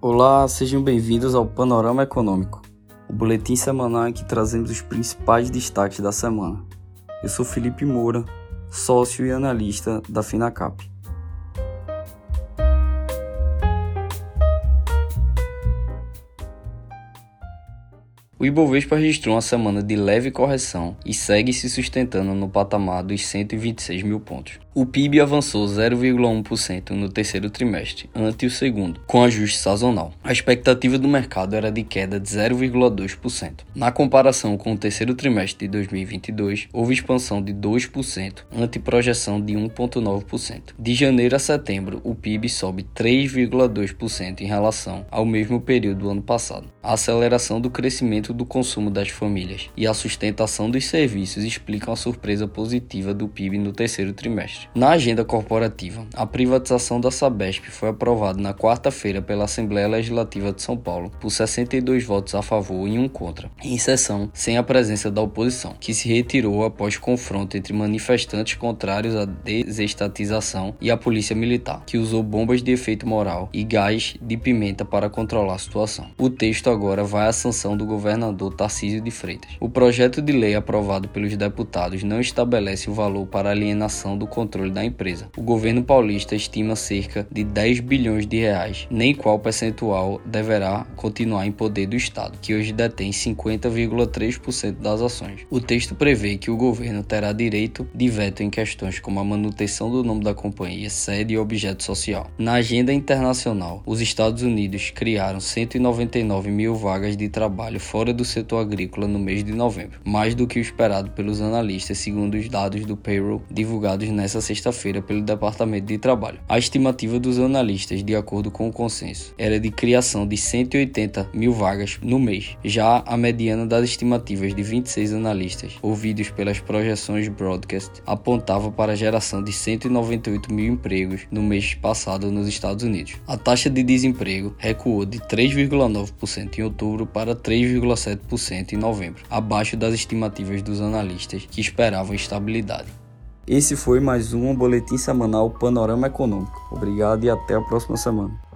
Olá, sejam bem-vindos ao Panorama Econômico, o boletim semanal em que trazemos os principais destaques da semana. Eu sou Felipe Moura, sócio e analista da Finacap. O Ibovespa registrou uma semana de leve correção e segue se sustentando no patamar dos 126 mil pontos. O PIB avançou 0,1% no terceiro trimestre, ante o segundo, com ajuste sazonal. A expectativa do mercado era de queda de 0,2%. Na comparação com o terceiro trimestre de 2022, houve expansão de 2%, ante projeção de 1,9%. De janeiro a setembro, o PIB sobe 3,2% em relação ao mesmo período do ano passado. A aceleração do crescimento do consumo das famílias e a sustentação dos serviços explicam a surpresa positiva do PIB no terceiro trimestre. Na agenda corporativa, a privatização da Sabesp foi aprovada na quarta-feira pela Assembleia Legislativa de São Paulo por 62 votos a favor e um contra, em sessão sem a presença da oposição, que se retirou após confronto entre manifestantes contrários à desestatização e a polícia militar, que usou bombas de efeito moral e gás de pimenta para controlar a situação. O texto agora vai à sanção do governador Tarcísio de Freitas. O projeto de lei aprovado pelos deputados não estabelece o valor para alienação do controle controle da empresa. O governo paulista estima cerca de 10 bilhões de reais, nem qual percentual deverá continuar em poder do Estado, que hoje detém 50,3% das ações. O texto prevê que o governo terá direito de veto em questões como a manutenção do nome da companhia, sede e objeto social. Na agenda internacional, os Estados Unidos criaram 199 mil vagas de trabalho fora do setor agrícola no mês de novembro, mais do que o esperado pelos analistas, segundo os dados do payroll divulgados nessa sexta-feira pelo Departamento de Trabalho. A estimativa dos analistas, de acordo com o consenso, era de criação de 180 mil vagas no mês. Já a mediana das estimativas de 26 analistas, ouvidos pelas projeções broadcast, apontava para a geração de 198 mil empregos no mês passado nos Estados Unidos. A taxa de desemprego recuou de 3,9% em outubro para 3,7% em novembro, abaixo das estimativas dos analistas que esperavam estabilidade. Esse foi mais um boletim semanal Panorama Econômico. Obrigado e até a próxima semana.